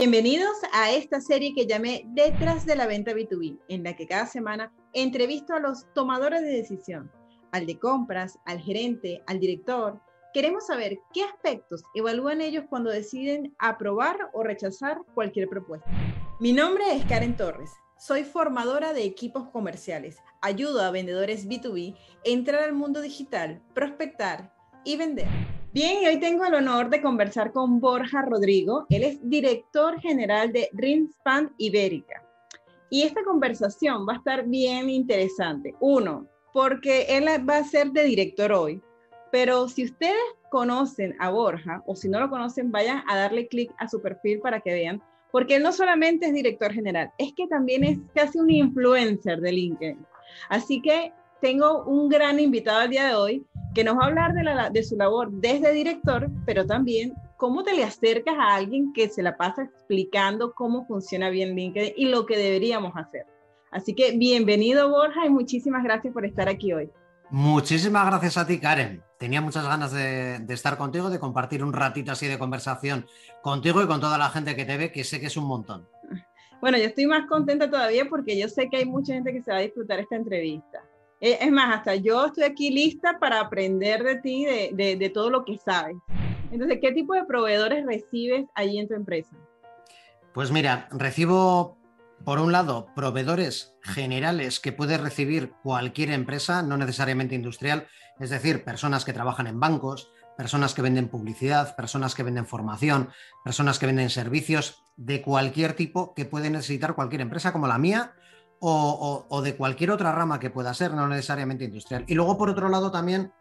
Bienvenidos a esta serie que llamé Detrás de la venta B2B, en la que cada semana entrevisto a los tomadores de decisión, al de compras, al gerente, al director. Queremos saber qué aspectos evalúan ellos cuando deciden aprobar o rechazar cualquier propuesta. Mi nombre es Karen Torres. Soy formadora de equipos comerciales. Ayudo a vendedores B2B a entrar al mundo digital, prospectar y vender. Bien, hoy tengo el honor de conversar con Borja Rodrigo. Él es director general de Rinspan Ibérica. Y esta conversación va a estar bien interesante. Uno, porque él va a ser de director hoy. Pero si ustedes conocen a Borja o si no lo conocen, vayan a darle clic a su perfil para que vean. Porque él no solamente es director general, es que también es casi un influencer de LinkedIn. Así que tengo un gran invitado al día de hoy que nos va a hablar de, la, de su labor desde director, pero también cómo te le acercas a alguien que se la pasa explicando cómo funciona bien LinkedIn y lo que deberíamos hacer. Así que bienvenido Borja y muchísimas gracias por estar aquí hoy. Muchísimas gracias a ti, Karen. Tenía muchas ganas de, de, estar contigo, de compartir un ratito así de conversación contigo y con toda la gente que te ve, que sé que es un montón. Bueno, yo estoy más contenta todavía porque yo sé que hay mucha gente que se va a disfrutar esta entrevista. Eh, es más, hasta yo estoy aquí lista para aprender de ti, de, de, todo lo que sabes. Entonces, ¿qué tipo de proveedores recibes allí en tu empresa? Pues mira, recibo, por un lado, proveedores generales que puede recibir cualquier empresa, no necesariamente industrial, es decir, personas que trabajan en bancos, personas que venden publicidad, personas que venden formación, personas que venden servicios de cualquier tipo que puede necesitar cualquier empresa como la mía o, de cualquier otra rama que pueda ser, no necesariamente industrial. Y luego, por otro lado, también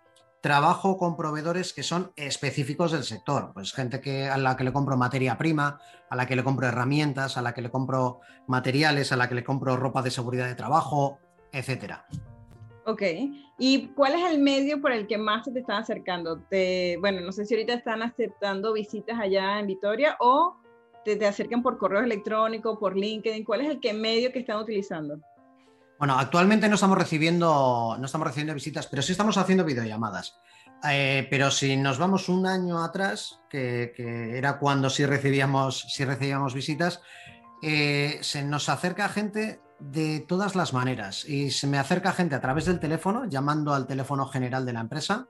trabajo con proveedores que son específicos del sector, pues gente que, a la que le compro materia prima, a la que le compro herramientas, a la que le compro materiales, a la que le compro ropa de seguridad de trabajo, etcétera. Ok, ¿y cuál es el medio por el que más se te están acercando? Te, bueno, no sé si ahorita están aceptando visitas allá en Vitoria o te, te acercan por correo electrónico, por LinkedIn, ¿cuál es el medio que están utilizando? Bueno, actualmente no estamos recibiendo, no estamos recibiendo visitas, pero sí estamos haciendo videollamadas. Eh, pero si nos vamos un año atrás, que, que era cuando sí recibíamos, sí recibíamos visitas, eh, se nos acerca gente de todas las maneras y se me acerca gente a través del teléfono, llamando al teléfono general de la empresa,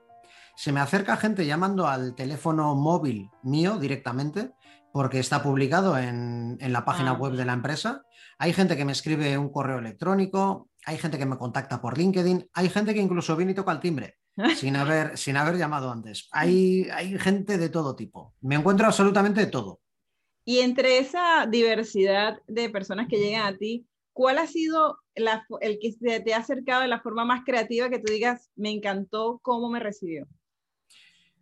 se me acerca gente llamando al teléfono móvil mío directamente, porque está publicado en, en la página ah. web de la empresa. Hay gente que me escribe un correo electrónico, hay gente que me contacta por LinkedIn, hay gente que incluso viene y toca el timbre sin haber, sin haber llamado antes. Hay, hay gente de todo tipo. Me encuentro absolutamente de todo. Y entre esa diversidad de personas que llegan a ti, ¿cuál ha sido la, el que te ha acercado de la forma más creativa que tú digas, me encantó cómo me recibió?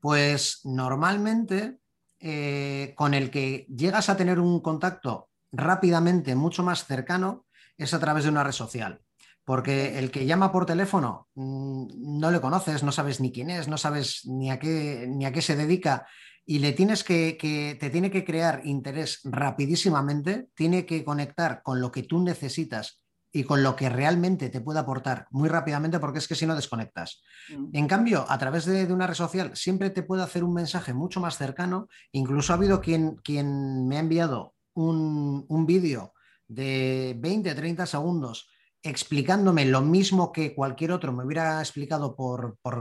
Pues normalmente eh, con el que llegas a tener un contacto rápidamente mucho más cercano es a través de una red social. Porque el que llama por teléfono mmm, no le conoces, no sabes ni quién es, no sabes ni a qué, ni a qué se dedica y le tienes que, te tiene que crear interés rapidísimamente, tiene que conectar con lo que tú necesitas y con lo que realmente te puede aportar muy rápidamente, porque es que si no desconectas. Mm. En cambio, a través de, de, una red social siempre te puede hacer un mensaje mucho más cercano. Incluso ha habido quien, quien me ha enviado un, un vídeo de 20, 30 segundos explicándome lo mismo que cualquier otro me hubiera explicado por, por,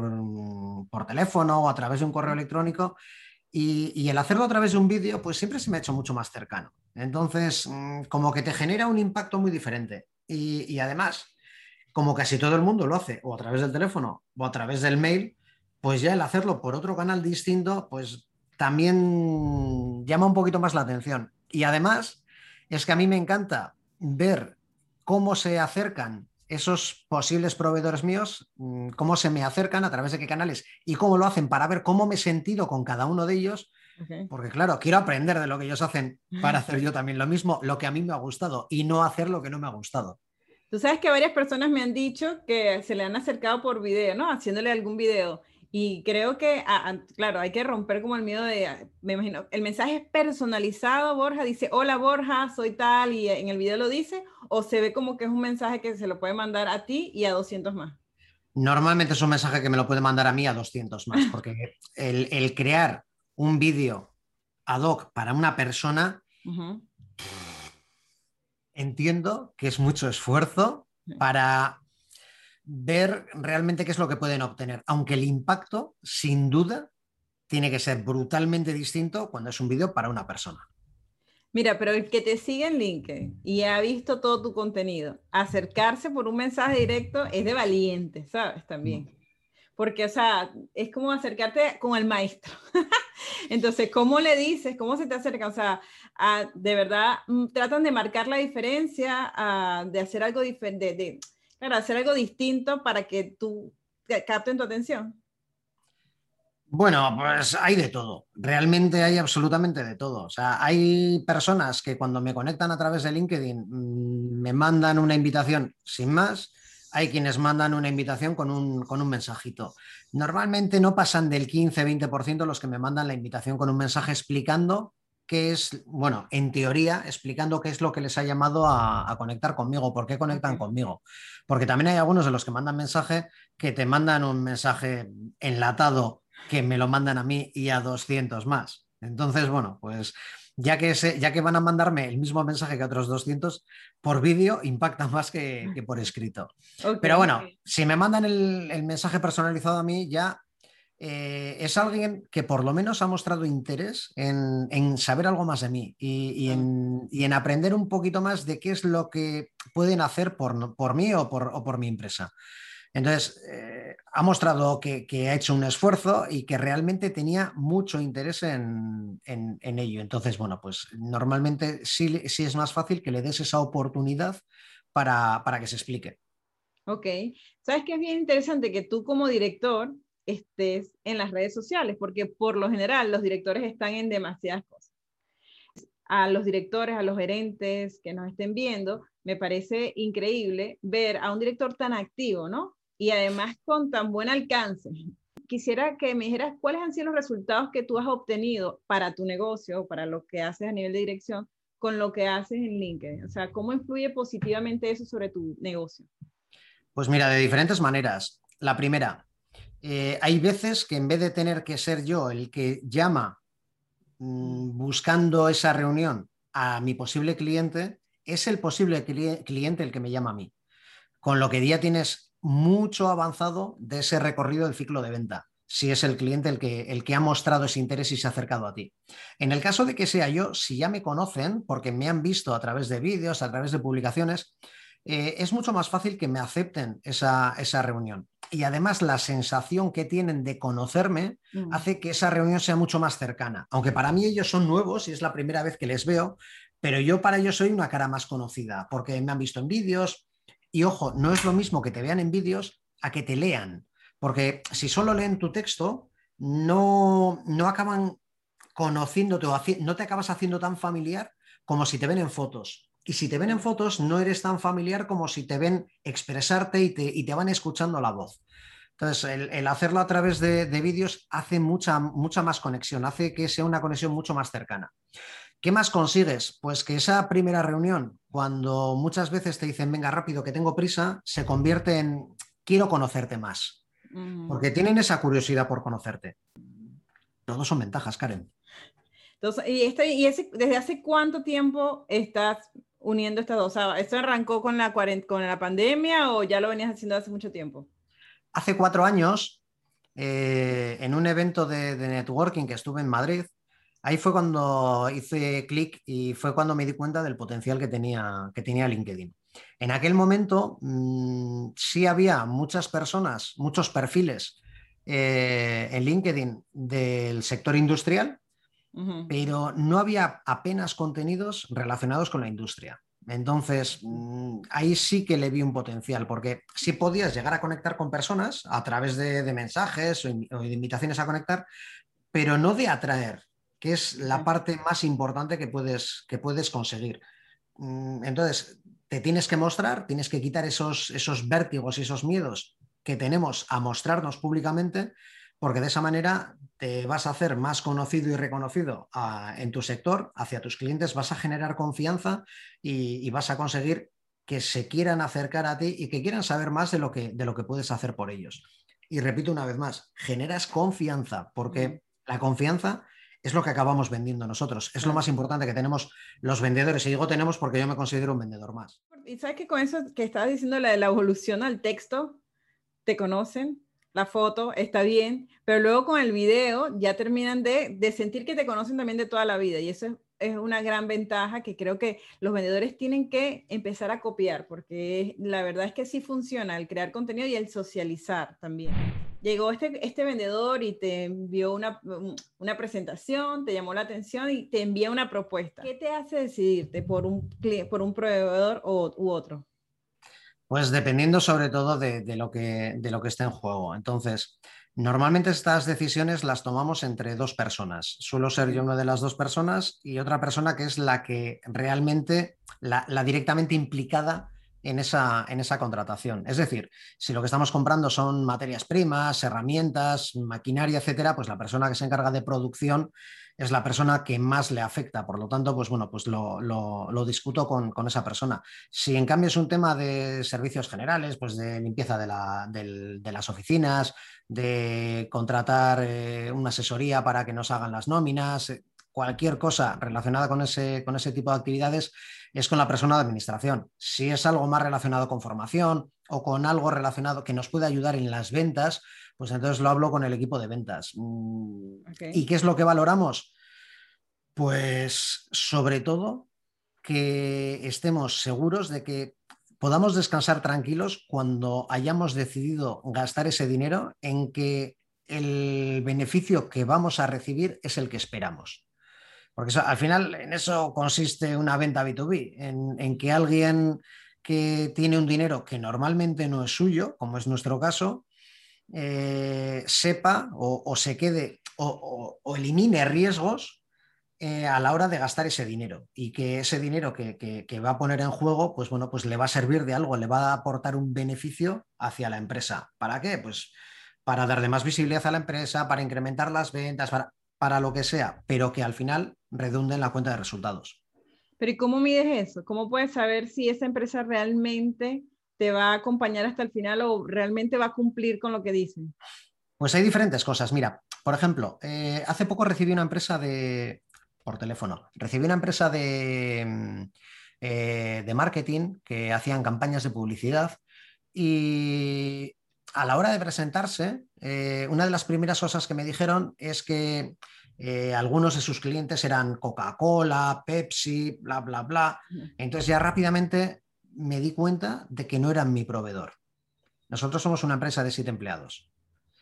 por teléfono o a través de un correo electrónico. Y, y, el hacerlo a través de un vídeo, pues siempre se me ha hecho mucho más cercano. Entonces, mm, como que te genera un impacto muy diferente. Y, además, como casi todo el mundo lo hace, o a través del teléfono o a través del mail, pues ya el hacerlo por otro canal distinto, pues también llama un poquito más la atención. Y además, es que a mí me encanta ver cómo se acercan esos posibles proveedores míos, mm, cómo se me acercan, a través de qué canales y cómo lo hacen para ver cómo me he sentido con cada uno de ellos. Okay. Porque claro, quiero aprender de lo que ellos hacen para hacer yo también lo mismo, lo que a mí me ha gustado y no hacer lo que no me ha gustado. Tú sabes que varias personas me han dicho que se le han acercado por video, ¿no? Haciéndole algún video. Y creo que, claro, hay que romper como el miedo de, me imagino, el mensaje es personalizado, Borja dice, hola Borja, soy tal, y en el video lo dice, o se ve como que es un mensaje que se lo puede mandar a ti y a 200 más. Normalmente es un mensaje que me lo puede mandar a mí a 200 más, porque el, el crear un vídeo ad hoc para una persona, uh -huh. entiendo que es mucho esfuerzo para ver realmente qué es lo que pueden obtener, aunque el impacto, sin duda, tiene que ser brutalmente distinto cuando es un vídeo para una persona. Mira, pero el que te sigue en LinkedIn y ha visto todo tu contenido, acercarse por un mensaje directo es de valiente, ¿sabes? También. Porque, o sea, es como acercarte con el maestro. Entonces, ¿cómo le dices? ¿Cómo se te acerca? O sea, de verdad, mm, tratan de marcar la diferencia, de hacer algo diferente, de, claro, hacer algo distinto para que tú capten tu atención. Bueno, pues hay de todo, realmente hay absolutamente de todo. O sea, hay personas que cuando me conectan a través de LinkedIn mm, me mandan una invitación sin más, hay quienes mandan una invitación con un, con un mensajito. Normalmente no pasan del 15-20% los que me mandan la invitación con un mensaje explicando qué es, bueno, en teoría, explicando qué es lo que les ha llamado a, conectar conmigo, por qué conectan conmigo. Porque también hay algunos de los que mandan mensaje que te mandan un mensaje enlatado que me lo mandan a mí y a 200 más. Entonces, bueno, pues ya que, ya que van a mandarme el mismo mensaje que otros 200 por vídeo, impacta más que, por escrito. Pero bueno, si me mandan el, mensaje personalizado a mí, ya eh, es alguien que por lo menos ha mostrado interés en, saber algo más de mí y, en, aprender un poquito más de qué es lo que pueden hacer por, por mí o por, o por mi empresa. Entonces, eh, ha mostrado que, ha hecho un esfuerzo y que realmente tenía mucho interés en, ello. Entonces, bueno, pues normalmente sí, es más fácil que le des esa oportunidad para, que se explique. Ok. ¿Sabes qué es bien interesante que tú como director estés en las redes sociales? Porque por lo general los directores están en demasiadas cosas. A los directores, a los gerentes que nos estén viendo, me parece increíble ver a un director tan activo, ¿no? Y además con tan buen alcance. Quisiera que me dijeras cuáles han sido los resultados que tú has obtenido para tu negocio, para lo que haces a nivel de dirección, con lo que haces en LinkedIn. O sea, ¿cómo influye positivamente eso sobre tu negocio? Pues mira, de diferentes maneras. La primera, eh, hay veces que en vez de tener que ser yo el que llama mm, buscando esa reunión a mi posible cliente, es el posible cliente el que me llama a mí. Con lo que ya tienes mucho avanzado de ese recorrido del ciclo de venta, si es el cliente el que, el que ha mostrado ese interés y se ha acercado a ti. En el caso de que sea yo, si ya me conocen, porque me han visto a través de vídeos, a través de publicaciones, eh, es mucho más fácil que me acepten esa, reunión. Y además la sensación que tienen de conocerme mm. hace que esa reunión sea mucho más cercana. Aunque para mí ellos son nuevos y es la primera vez que les veo, pero yo para ellos soy una cara más conocida, porque me han visto en vídeos, y ojo, no es lo mismo que te vean en vídeos a que te lean, porque si solo leen tu texto, no, no acaban conociéndote o no te acabas haciendo tan familiar como si te ven en fotos. Y si te ven en fotos, no eres tan familiar como si te ven expresarte y te, y te van escuchando la voz. Entonces, el, hacerlo a través de, de vídeos hace mucha, mucha más conexión, hace que sea una conexión mucho más cercana. ¿Qué más consigues? Pues que esa primera reunión, cuando muchas veces te dicen, venga rápido, que tengo prisa, se convierte en, quiero conocerte más. Porque tienen esa curiosidad por conocerte. Todos son ventajas, Karen. Entonces, ¿y, este, y desde hace cuánto tiempo estás uniendo estas dos? ¿Esto arrancó con la, con la pandemia o ya lo venías haciendo hace mucho tiempo? Hace cuatro años, eh, en un evento de, networking que estuve en Madrid, Ahí fue cuando hice clic y fue cuando me di cuenta del potencial que tenía, que tenía LinkedIn. En aquel momento mm, sí había muchas personas, muchos perfiles eh, en LinkedIn del sector industrial, pero no había apenas contenidos relacionados con la industria. Entonces, mm, ahí sí que le vi un potencial, porque sí podías llegar a conectar con personas a través de, mensajes o, o de invitaciones a conectar, pero no de atraer que es la parte más importante que puedes, que puedes conseguir. Mm, entonces, te tienes que mostrar, tienes que quitar esos, esos vértigos y esos miedos que tenemos a mostrarnos públicamente, porque de esa manera te vas a hacer más conocido y reconocido en tu sector, hacia tus clientes, vas a generar confianza y, vas a conseguir que se quieran acercar a ti y que quieran saber más de lo que, de lo que puedes hacer por ellos. Y repito una vez más, generas confianza, porque la confianza es lo que acabamos vendiendo nosotros. Es lo más importante que tenemos los vendedores. Y digo tenemos porque yo me considero un vendedor más. Y sabes que con eso que estabas diciendo, la de la evolución al texto, te conocen, la foto está bien, pero luego con el video ya terminan de, de sentir que te conocen también de toda la vida. Y eso es es una gran ventaja que creo que los vendedores tienen que empezar a copiar, porque la verdad es que sí funciona el crear contenido y el socializar también. Llegó este, este vendedor y te envió una, una presentación, te llamó la atención y te envía una propuesta. ¿Qué te hace decidirte por un, por un proveedor o, u otro? Pues dependiendo sobre todo de, lo que, de lo que esté en juego. Entonces, Normalmente estas decisiones las tomamos entre dos personas. Suelo ser yo una de las dos personas y otra persona que es la que realmente, la, directamente implicada en esa, en esa, contratación. Es decir, si lo que estamos comprando son materias primas, herramientas, maquinaria, etcétera, pues la persona que se encarga de producción es la persona que más le afecta. Por lo tanto, pues bueno, pues lo, discuto con, esa persona. Si en cambio es un tema de servicios generales, pues de limpieza de, de las oficinas, de contratar eh, una asesoría para que nos hagan las nóminas, eh, cualquier cosa relacionada con ese, con ese tipo de actividades es con la persona de administración. Si es algo más relacionado con formación o con algo relacionado que nos puede ayudar en las ventas, pues entonces lo hablo con el equipo de ventas. Mm, ¿Y qué es lo que valoramos? Pues sobre todo que estemos seguros de que podamos descansar tranquilos cuando hayamos decidido gastar ese dinero en que el beneficio que vamos a recibir es el que esperamos. Porque al final en eso consiste una venta B2B, en, que alguien que tiene un dinero que normalmente no es suyo, como es nuestro caso, eh, sepa o, se quede o elimine riesgos eh, a la hora de gastar ese dinero y que ese dinero que, va a poner en juego, pues bueno, pues le va a servir de algo, le va a aportar un beneficio hacia la empresa. ¿Para qué? Pues para darle más visibilidad a la empresa, para incrementar las ventas, para, para lo que sea, pero que al final redunde en la cuenta de resultados. Pero ¿y cómo mides eso? ¿Cómo puedes saber si esa empresa realmente te va a acompañar hasta el final o realmente va a cumplir con lo que dicen? Pues hay diferentes cosas. Mira, por ejemplo, eh, hace poco recibí una empresa de, por teléfono. Recibí una empresa de, mm, eh, de marketing que hacían campañas de publicidad y a la hora de presentarse, eh, una de las primeras cosas que me dijeron es que eh, algunos de sus clientes eran Coca-Cola, Pepsi, bla, bla, bla. Entonces ya rápidamente me di cuenta de que no eran mi proveedor. Nosotros somos una empresa de siete empleados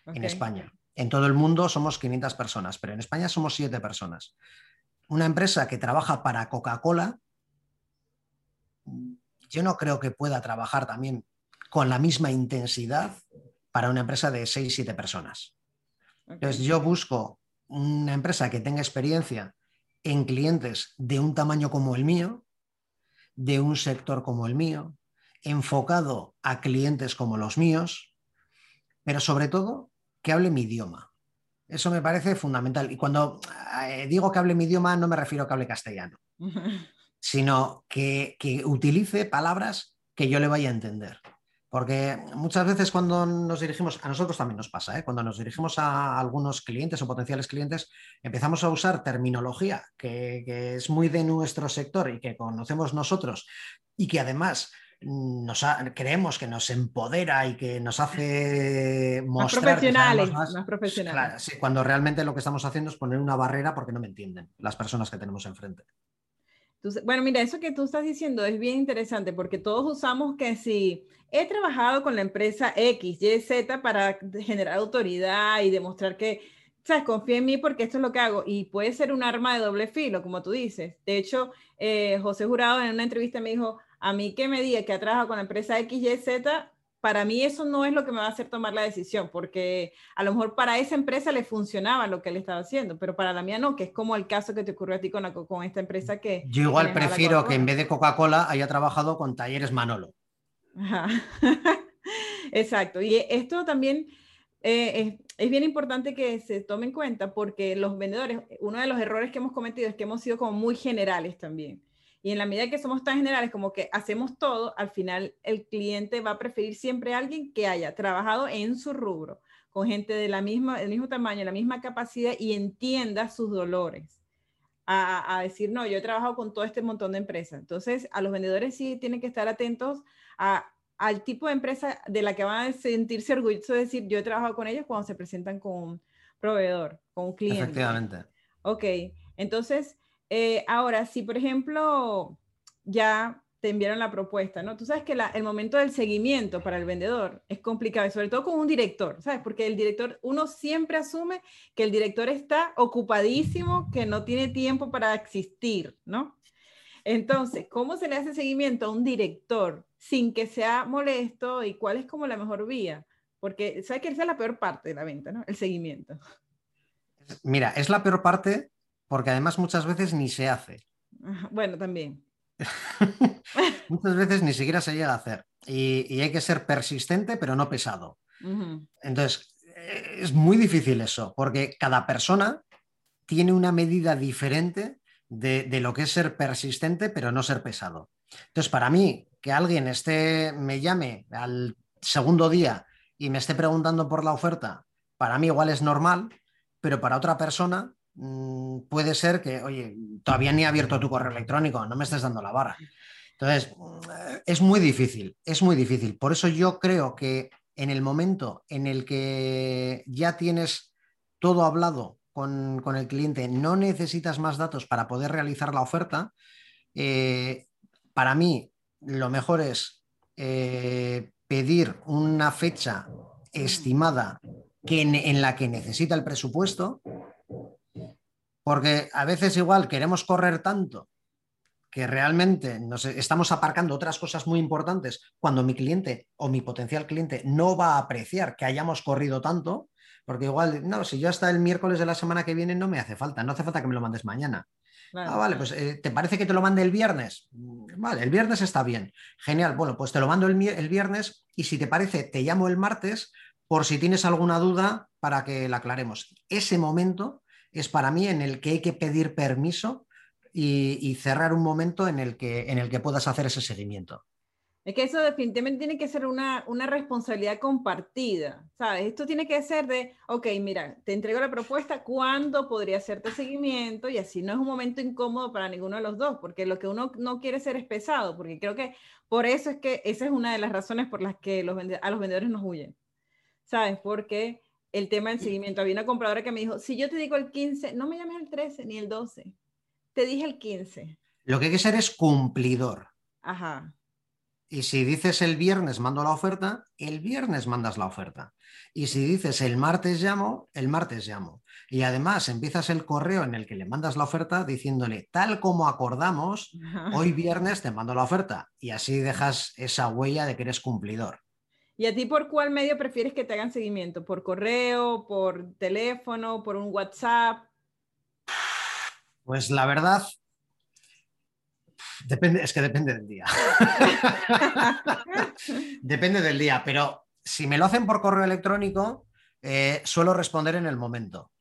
en España. En todo el mundo somos 500 personas, pero en España somos siete personas una empresa que trabaja para Coca-Cola, yo no creo que pueda trabajar también con la misma intensidad para una empresa de 6, 7 personas. Entonces yo busco una empresa que tenga experiencia en clientes de un tamaño como el mío, de un sector como el mío, enfocado a clientes como los míos, pero sobre todo que hable mi idioma. Eso me parece fundamental. Y cuando eh, digo que hable mi idioma, no me refiero a que hable castellano, sino que, utilice palabras que yo le vaya a entender. Porque muchas veces cuando nos dirigimos, a nosotros también nos pasa, ¿eh? cuando nos dirigimos a algunos clientes o potenciales clientes, empezamos a usar terminología que, es muy de nuestro sector y que conocemos nosotros y que además nos creemos que nos empodera y que nos hace mostrar más profesionales, más, profesionales. cuando realmente lo que estamos haciendo es poner una barrera porque no me entienden las personas que tenemos enfrente. bueno, mira, eso que tú estás diciendo es bien interesante porque todos usamos que si he trabajado con la empresa X, Y, Z para generar autoridad y demostrar que, sabes, confía en mí porque esto es lo que hago y puede ser un arma de doble filo, como tú dices. De hecho, eh, José Jurado en una entrevista me dijo, a mí que me diga que ha trabajado con la empresa XYZ, para mí eso no es lo que me va a hacer tomar la decisión, porque a lo mejor para esa empresa le funcionaba lo que él estaba haciendo, pero para la mía no, que es como el caso que te ocurrió a ti con, con esta empresa que... Yo igual prefiero que en vez de Coca-Cola haya trabajado con talleres Manolo. Exacto, y esto también eh, es, es, bien importante que se tome en cuenta porque los vendedores, uno de los errores que hemos cometido es que hemos sido como muy generales también. Y en la medida que somos tan generales como que hacemos todo, al final el cliente va a preferir siempre a alguien que haya trabajado en su rubro, con gente de la misma, del mismo tamaño, la misma capacidad y entienda sus dolores. A, decir, no, yo he trabajado con todo este montón de empresas. Entonces, a los vendedores sí tienen que estar atentos a, al tipo de empresa de la que van a sentirse orgullosos de decir, yo he trabajado con ellos cuando se presentan con un proveedor, con un cliente. Efectivamente. Ok, entonces, eh, ahora, si por ejemplo ya te enviaron la propuesta, ¿no? Tú sabes que el momento del seguimiento para el vendedor es complicado, sobre todo con un director, ¿sabes? Porque el director, uno siempre asume que el director está ocupadísimo, que no tiene tiempo para existir, ¿no? Entonces, ¿cómo se le hace seguimiento a un director sin que sea molesto y cuál es como la mejor vía? Porque, ¿sabes que esa es la peor parte de la venta, ¿no? El seguimiento. Mira, es la peor parte porque además muchas veces ni se hace. Bueno, también. Muchas veces ni siquiera se llega a hacer. Y, hay que ser persistente, pero no pesado. Entonces, es muy difícil eso, porque cada persona tiene una medida diferente de, lo que es ser persistente, pero no ser pesado. Entonces, para mí, que alguien esté, me llame al segundo día y me esté preguntando por la oferta, para mí igual es normal, pero para otra persona puede ser que, oye, todavía ni he abierto tu correo electrónico, no me estés dando la vara. Entonces, mm, es muy difícil, es muy difícil. Por eso yo creo que en el momento en el que ya tienes todo hablado con, el cliente, no necesitas más datos para poder realizar la oferta, eh, para mí lo mejor es eh, pedir una fecha estimada que en, la que necesita el presupuesto porque a veces igual queremos correr tanto que realmente nos estamos aparcando otras cosas muy importantes cuando mi cliente o mi potencial cliente no va a apreciar que hayamos corrido tanto, porque igual, no, si yo hasta el miércoles de la semana que viene no me hace falta, no hace falta que me lo mandes mañana. ah, vale, pues eh, ¿te parece que te lo mande el viernes? Mm, vale, el viernes está bien. Genial, bueno, pues te lo mando el, el viernes y si te parece, te llamo el martes por si tienes alguna duda para que la aclaremos. Ese momento es para mí en el que hay que pedir permiso y, cerrar un momento en el, que, en el que puedas hacer ese seguimiento. Es que eso definitivamente tiene que ser una, responsabilidad compartida, ¿sabes? Esto tiene que ser de, ok, mira, te entrego la propuesta, ¿cuándo podría hacerte seguimiento? Y así no es un momento incómodo para ninguno de los dos, porque lo que uno no quiere ser es pesado, porque creo que por eso es que esa es una de las razones por las que los a los vendedores nos huyen, ¿sabes? Porque el tema del seguimiento. Había una compradora que me dijo, si yo te digo el 15, no me llames el 13 ni el 12, te dije el 15. Lo que hay que ser es cumplidor. Ajá. Y si dices el viernes mando la oferta, el viernes mandas la oferta. Y si dices el martes llamo, el martes llamo. Y además empiezas el correo en el que le mandas la oferta diciéndole, tal como acordamos, hoy viernes te mando la oferta. Y así dejas esa huella de que eres cumplidor. ¿Y a ti por cuál medio prefieres que te hagan seguimiento? ¿Por correo, por teléfono, por un WhatsApp? Pues la verdad, depende, es que depende del día. depende del día, pero si me lo hacen por correo electrónico, eh, suelo responder en el momento.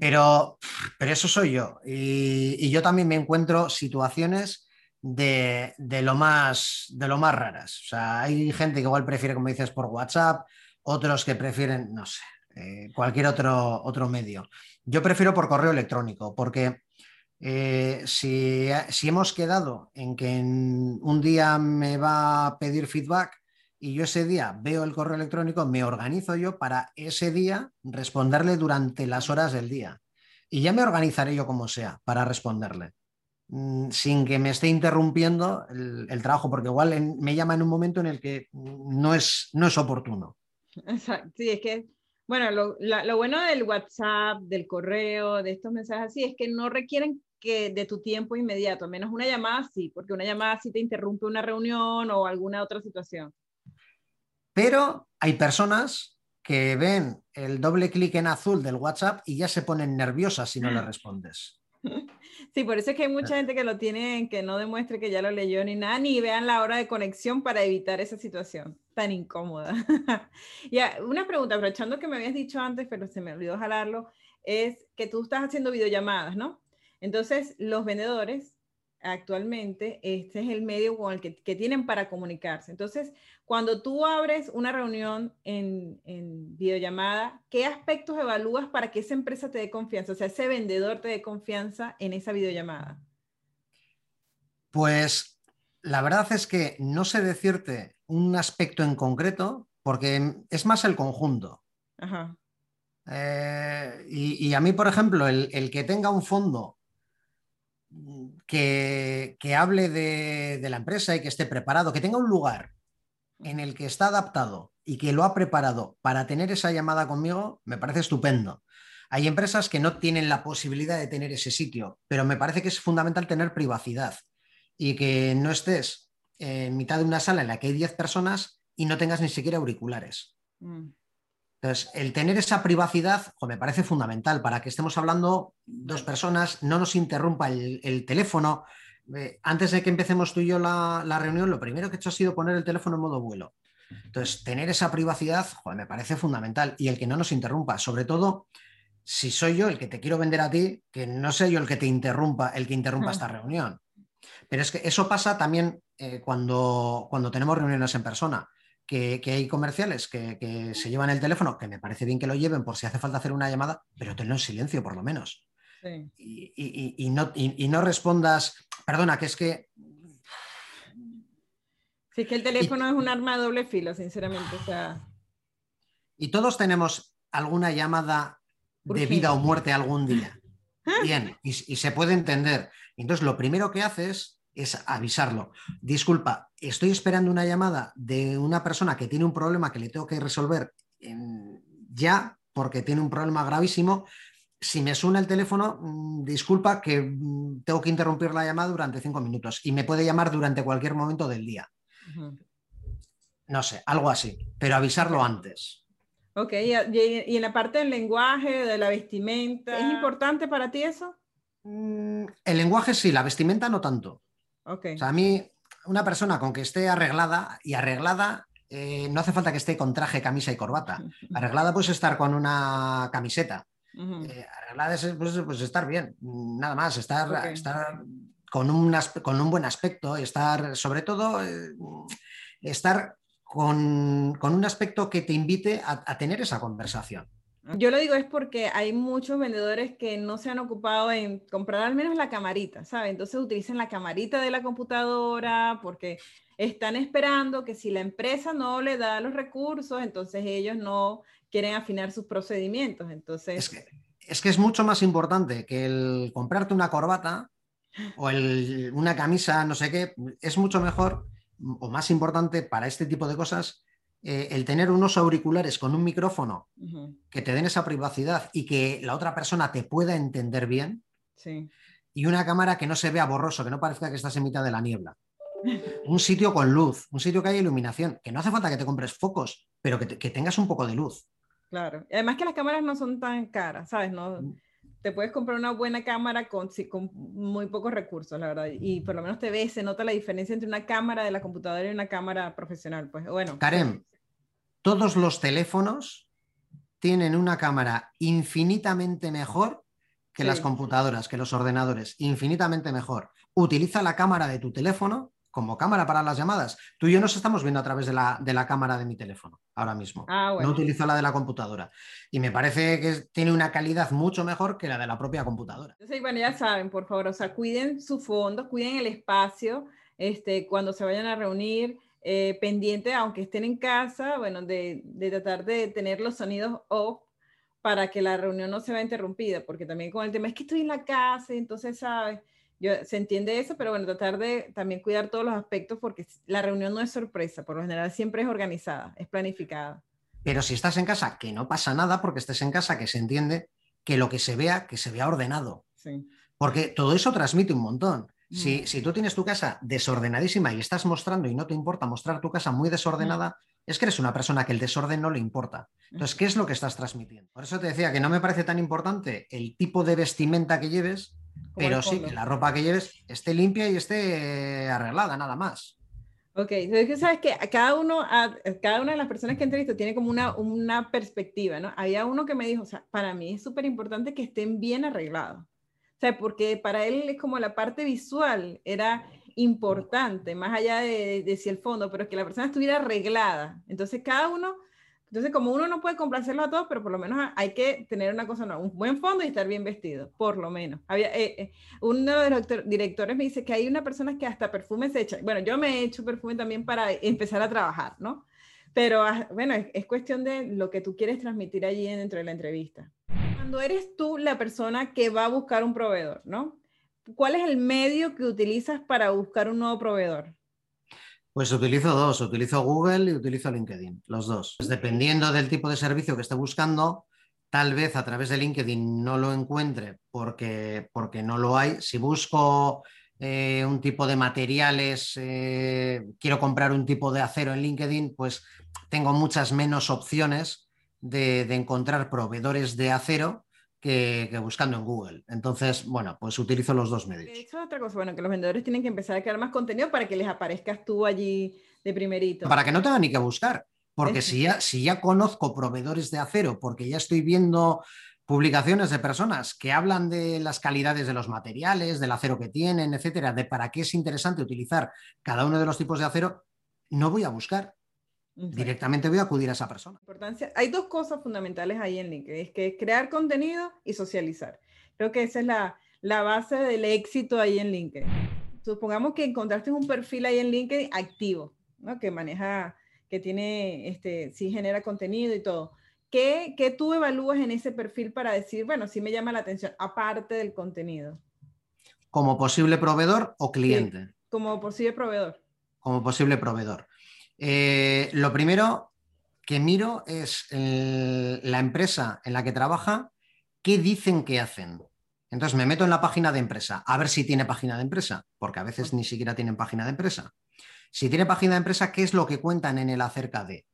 Pero, pero eso soy yo. y, yo también me encuentro situaciones de, lo más, de lo más raras. O sea, hay gente que igual prefiere, como dices, por WhatsApp, otros que prefieren, no sé, eh, cualquier otro, otro medio. Yo prefiero por correo electrónico, porque eh, si, hemos quedado en que un día me va a pedir feedback y yo ese día veo el correo electrónico, me organizo yo para ese día responderle durante las horas del día. Y ya me organizaré yo como sea para responderle. Mm, sin que me esté interrumpiendo el, trabajo, porque igual me llama en un momento en el que no es, no es oportuno. Exacto, sí, es que, bueno, lo, lo, bueno del WhatsApp, del correo, de estos mensajes así, es que no requieren que de tu tiempo inmediato, menos una llamada sí, porque una llamada sí te interrumpe una reunión o alguna otra situación. Pero hay personas que ven el doble clic en azul del WhatsApp y ya se ponen nerviosas si no le respondes. Sí, por eso es que hay mucha gente que lo tiene, que no demuestre que ya lo leyó ni nada, ni vean la hora de conexión para evitar esa situación tan incómoda. ya, una pregunta, aprovechando que me habías dicho antes, pero se me olvidó jalarlo, es que tú estás haciendo videollamadas, ¿no? Entonces, los vendedores actualmente este es el medio con el que, tienen para comunicarse. Entonces, cuando tú abres una reunión en, en, videollamada, ¿qué aspectos evalúas para que esa empresa te dé confianza? O sea, ese vendedor te dé confianza en esa videollamada. Pues la verdad es que no sé decirte un aspecto en concreto, porque es más el conjunto. Eh, y, a mí, por ejemplo, el, que tenga un fondo que, hable de, la empresa y que esté preparado, que tenga un lugar en el que está adaptado y que lo ha preparado para tener esa llamada conmigo, me parece estupendo. Hay empresas que no tienen la posibilidad de tener ese sitio, pero me parece que es fundamental tener privacidad y que no estés en mitad de una sala en la que hay 10 personas y no tengas ni siquiera auriculares. Mm. Entonces, el tener esa privacidad me parece fundamental para que estemos hablando dos personas, no nos interrumpa el, teléfono. Eh, antes de que empecemos tú y yo la, reunión, lo primero que he hecho ha sido poner el teléfono en modo vuelo. Entonces, tener esa privacidad me parece fundamental y el que no nos interrumpa, sobre todo si soy yo el que te quiero vender a ti, que no sé yo el que te interrumpa, el que interrumpa esta reunión. Pero es que eso pasa también eh, cuando, cuando tenemos reuniones en persona, que, hay comerciales que, se llevan el teléfono, que me parece bien que lo lleven por si hace falta hacer una llamada, pero tenlo en silencio por lo menos. Y, no, no, respondas, perdona, que es que... Sí, que el teléfono es un arma de doble filo, sinceramente. Y todos tenemos alguna llamada de vida o muerte algún día. Bien, y, se puede entender. Entonces, lo primero que haces es avisarlo. Disculpa, estoy esperando una llamada de una persona que tiene un problema que le tengo que resolver ya porque tiene un problema gravísimo. Si me suena el teléfono, mm, disculpa que mm, tengo que interrumpir la llamada durante cinco minutos y me puede llamar durante cualquier momento del día. No sé, algo así, pero avisarlo antes. Ok, y, en la parte del lenguaje, de la vestimenta, ¿es importante para ti eso? Mm, el lenguaje sí, la vestimenta no tanto. O sea, a mí, una persona con que esté arreglada y arreglada, eh, no hace falta que esté con traje, camisa y corbata. Arreglada puede estar con una camiseta. Eh, arreglada es pues, pues, estar bien, nada más, estar, estar con, un, con un buen aspecto, estar, sobre todo, eh, estar con, un aspecto que te invite a, tener esa conversación. Yo lo digo es porque hay muchos vendedores que no se han ocupado en comprar al menos la camarita, ¿sabes? Entonces utilizan la camarita de la computadora porque están esperando que si la empresa no le da los recursos, entonces ellos no quieren afinar sus procedimientos. Entonces... Es que es, que es mucho más importante que el comprarte una corbata o una camisa, no sé qué, es mucho mejor o más importante para este tipo de cosas, eh, el tener unos auriculares con un micrófono que te den esa privacidad y que la otra persona te pueda entender bien. Y una cámara que no se vea borroso, que no parezca que estás en mitad de la niebla. un sitio con luz, un sitio que haya iluminación, que no hace falta que te compres focos, pero que, tengas un poco de luz. Claro. además que las cámaras no son tan caras, ¿sabes? No, mm te puedes comprar una buena cámara con, con muy pocos recursos, la verdad. Y por lo menos te ves, se nota la diferencia entre una cámara de la computadora y una cámara profesional. Pues bueno. Karen, todos los teléfonos tienen una cámara infinitamente mejor que las computadoras, que los ordenadores, infinitamente mejor. Utiliza la cámara de tu teléfono como cámara para las llamadas. Tú y yo nos estamos viendo a través de la, de la cámara de mi teléfono ahora mismo. Ah, no utilizo la de la computadora. Y me parece que tiene una calidad mucho mejor que la de la propia computadora. Entonces, bueno, ya saben, por favor, o sea, cuiden su fondo, cuiden el espacio este, cuando se vayan a reunir. Eh, pendiente, aunque estén en casa, bueno, de, de tratar de tener los sonidos off para que la reunión no se vea interrumpida, porque también con el tema es que estoy en la casa, entonces, ¿sabes? Se entiende eso, pero bueno, tratar de también cuidar todos los aspectos porque la reunión no es sorpresa, por lo general siempre es organizada, es planificada. Pero si estás en casa, que no pasa nada porque estés en casa, que se entiende que lo que se vea, que se vea ordenado. Porque todo eso transmite un montón. Si, mm. si, tú tienes tu casa desordenadísima y estás mostrando y no te importa mostrar tu casa muy desordenada, mm. es que eres una persona que el desorden no le importa. Entonces, ¿qué es lo que estás transmitiendo? Por eso te decía que no me parece tan importante el tipo de vestimenta que lleves, pero sí que la ropa que lleves esté limpia y esté arreglada, nada más. Ok, entonces sabes que cada uno, cada una de las personas que entrevisto tiene como una, una perspectiva, ¿no? Había uno que me dijo, o sea, para mí es súper importante que estén bien arreglados. O sea, porque para él es como la parte visual era importante, más allá de, de, si el fondo, pero que la persona estuviera arreglada. Entonces, cada uno, entonces como uno no puede complacerlo a todos, pero por lo menos hay que tener una cosa, no, un buen fondo y estar bien vestido, por lo menos. Había, eh, eh, uno de los directores me dice que hay una persona que hasta perfume se echa. Bueno, yo me he hecho perfume también para empezar a trabajar, ¿no? Pero ah, bueno, es, es cuestión de lo que tú quieres transmitir allí dentro de la entrevista. Cuando eres tú la persona que va a buscar un proveedor, ¿no? ¿cuál es el medio que utilizas para buscar un nuevo proveedor? Pues utilizo dos, utilizo Google y utilizo LinkedIn, los dos. Pues dependiendo del tipo de servicio que esté buscando, tal vez a través de LinkedIn no lo encuentre porque, porque no lo hay. Si busco eh, un tipo de materiales, eh, quiero comprar un tipo de acero en LinkedIn, pues tengo muchas menos opciones de encontrar proveedores de acero que, buscando en Google. Entonces, bueno, pues utilizo los dos medios. Eso es otra cosa, bueno, que los vendedores tienen que empezar a crear más contenido para que les aparezcas tú allí de primerito. Para que no tengan ni que buscar, porque si ya, si ya conozco proveedores de acero, porque ya estoy viendo publicaciones de personas que hablan de las calidades de los materiales, del acero que tienen, etcétera, de para qué es interesante utilizar cada uno de los tipos de acero, no voy a buscar. Directamente voy a acudir a esa persona. Importancia. Hay dos cosas fundamentales ahí en LinkedIn, es que es crear contenido y socializar. Creo que esa es la, la base del éxito ahí en LinkedIn. Supongamos que encontraste un perfil ahí en LinkedIn activo, ¿no? que maneja, que tiene, este, sí genera contenido y todo. ¿Qué, ¿Qué tú evalúas en ese perfil para decir, bueno, sí me llama la atención, aparte del contenido? ¿Como posible proveedor o cliente? como posible proveedor. Como posible proveedor. Eh, lo primero que miro es la empresa en la que trabaja, qué dicen que hacen. Entonces me meto en la página de empresa, a ver si tiene página de empresa, porque a veces ni siquiera tienen página de empresa. Si tiene página de empresa, ¿qué es lo que cuentan en el acerca de?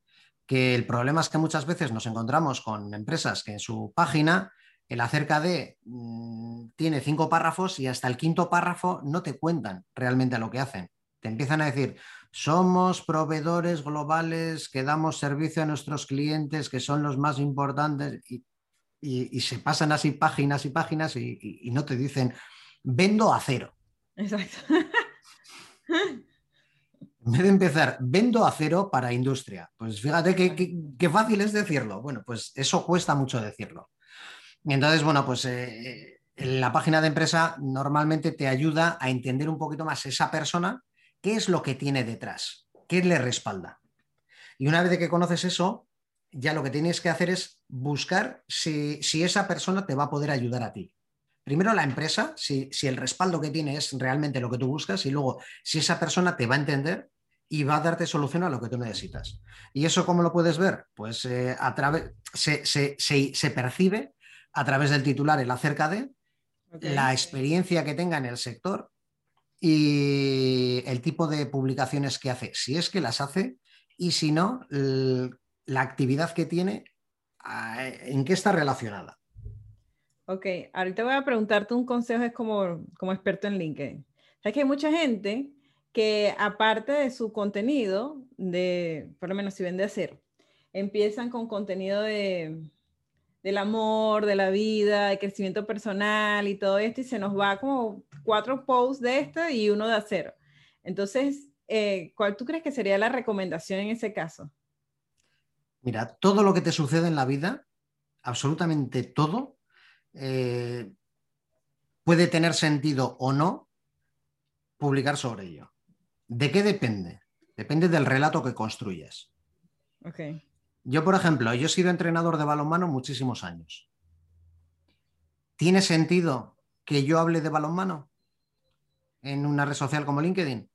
Que el problema es que muchas veces nos encontramos con empresas que en su página el acerca de mm, tiene cinco párrafos y hasta el quinto párrafo no te cuentan realmente lo que hacen. Te empiezan a decir, somos proveedores globales que damos servicio a nuestros clientes, que son los más importantes, y, se pasan así páginas y páginas y, no te dicen, vendo acero. Exacto. En vez de empezar, vendo acero para industria. Pues fíjate qué, fácil es decirlo. Bueno, pues eso cuesta mucho decirlo. Entonces, bueno, pues eh, la página de empresa normalmente te ayuda a entender un poquito más esa persona ¿Qué es lo que tiene detrás? ¿Qué le respalda? Y una vez que conoces eso, ya lo que tienes que hacer es buscar si, esa persona te va a poder ayudar a ti. Primero la empresa, si, el respaldo que tiene es realmente lo que tú buscas y luego si esa persona te va a entender y va a darte solución a lo que tú necesitas. ¿Y eso cómo lo puedes ver? Pues eh, a través, se, percibe a través del titular el acerca de la experiencia que tenga en el sector, y el tipo de publicaciones que hace, si es que las hace, y si no, la actividad que tiene, en qué está relacionada. Ok, ahorita voy a preguntarte un consejo es como, como experto en LinkedIn. Sabes que hay mucha gente que aparte de su contenido, de, por lo menos si vende acero, empiezan con contenido de del amor, de la vida, de crecimiento personal y todo esto, y se nos va como cuatro posts de este y uno de acero. Entonces, eh, ¿cuál tú crees que sería la recomendación en ese caso? Mira, todo lo que te sucede en la vida, absolutamente todo, eh, puede tener sentido o no publicar sobre ello. ¿De qué depende? Depende del relato que construyas. Okay. Yo, por ejemplo, yo he sido entrenador de balonmano muchísimos años. ¿Tiene sentido que yo hable de balonmano en una red social como LinkedIn?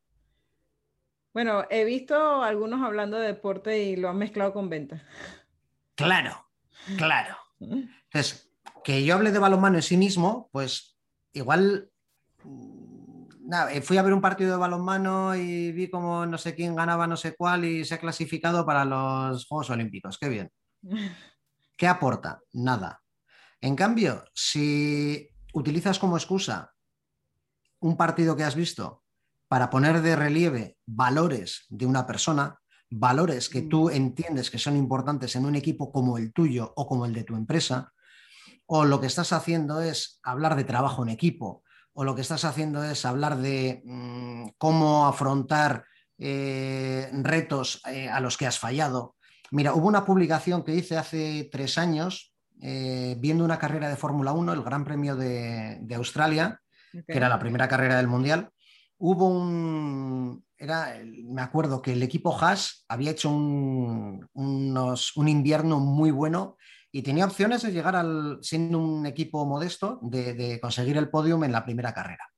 Bueno, he visto algunos hablando de deporte y lo han mezclado con venta. Claro, claro. Entonces, que yo hable de balonmano en sí mismo, pues igual eh, fui a ver un partido de balonmano y vi como no sé quién ganaba no sé cuál y se ha clasificado para los Juegos Olímpicos. Qué bien. ¿Qué aporta? Nada. En cambio, si utilizas como excusa un partido que has visto para poner de relieve valores de una persona, valores que tú mm. entiendes que son importantes en un equipo como el tuyo o como el de tu empresa, o lo que estás haciendo es hablar de trabajo en equipo, o lo que estás haciendo es hablar de mm, cómo afrontar eh, retos eh, a los que has fallado. Mira, hubo una publicación que hice hace tres años eh, viendo una carrera de Fórmula 1, el Gran Premio de, Australia, que era la primera carrera del Mundial. Hubo un, era, me acuerdo que el equipo Haas había hecho un, un invierno muy bueno y tenía opciones de llegar al, siendo un equipo modesto, de, conseguir el podium en la primera carrera.